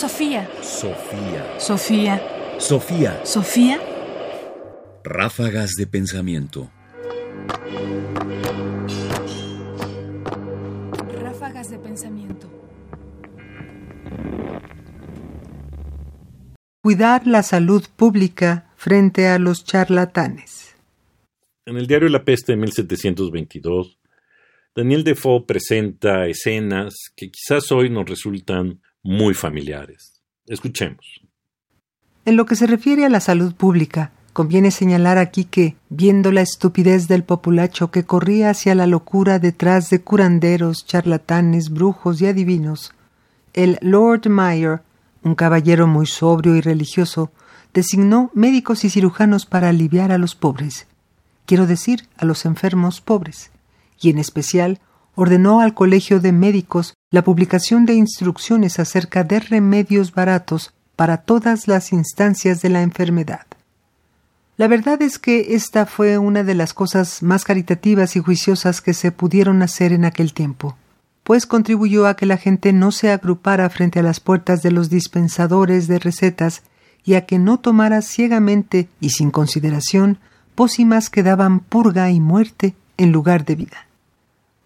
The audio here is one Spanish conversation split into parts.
Sofía. Sofía. Sofía. Sofía. Sofía. Ráfagas de pensamiento. Ráfagas de pensamiento. Cuidar la salud pública frente a los charlatanes. En el diario La Peste de 1722, Daniel Defoe presenta escenas que quizás hoy nos resultan muy familiares. Escuchemos. En lo que se refiere a la salud pública, conviene señalar aquí que, viendo la estupidez del populacho que corría hacia la locura detrás de curanderos, charlatanes, brujos y adivinos, el Lord Mayor, un caballero muy sobrio y religioso, designó médicos y cirujanos para aliviar a los pobres, quiero decir a los enfermos pobres, y en especial ordenó al Colegio de Médicos la publicación de instrucciones acerca de remedios baratos para todas las instancias de la enfermedad. La verdad es que esta fue una de las cosas más caritativas y juiciosas que se pudieron hacer en aquel tiempo, pues contribuyó a que la gente no se agrupara frente a las puertas de los dispensadores de recetas y a que no tomara ciegamente y sin consideración pócimas que daban purga y muerte en lugar de vida.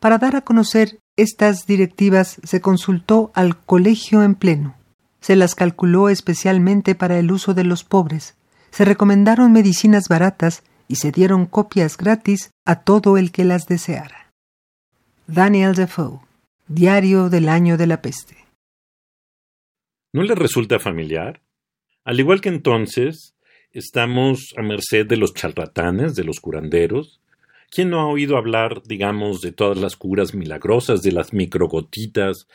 Para dar a conocer estas directivas se consultó al colegio en pleno. Se las calculó especialmente para el uso de los pobres. Se recomendaron medicinas baratas y se dieron copias gratis a todo el que las deseara. Daniel Defoe, Diario del Año de la Peste. ¿No le resulta familiar? Al igual que entonces, estamos a merced de los charlatanes, de los curanderos, ¿Quién no ha oído hablar, digamos, de todas las curas milagrosas, de las microgotitas,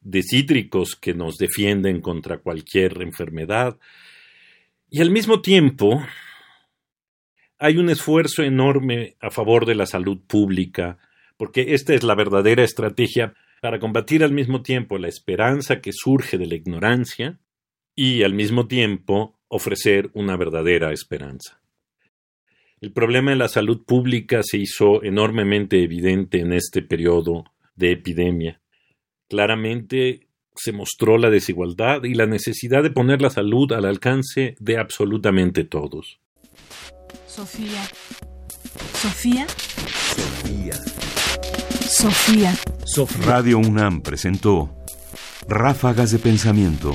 de cítricos que nos defienden contra cualquier enfermedad? Y al mismo tiempo, hay un esfuerzo enorme a favor de la salud pública, porque esta es la verdadera estrategia para combatir al mismo tiempo la esperanza que surge de la ignorancia y al mismo tiempo ofrecer una verdadera esperanza. El problema de la salud pública se hizo enormemente evidente en este periodo de epidemia. Claramente se mostró la desigualdad y la necesidad de poner la salud al alcance de absolutamente todos. Sofía. Sofía. Sofía. Sofía. Radio UNAM presentó Ráfagas de Pensamiento.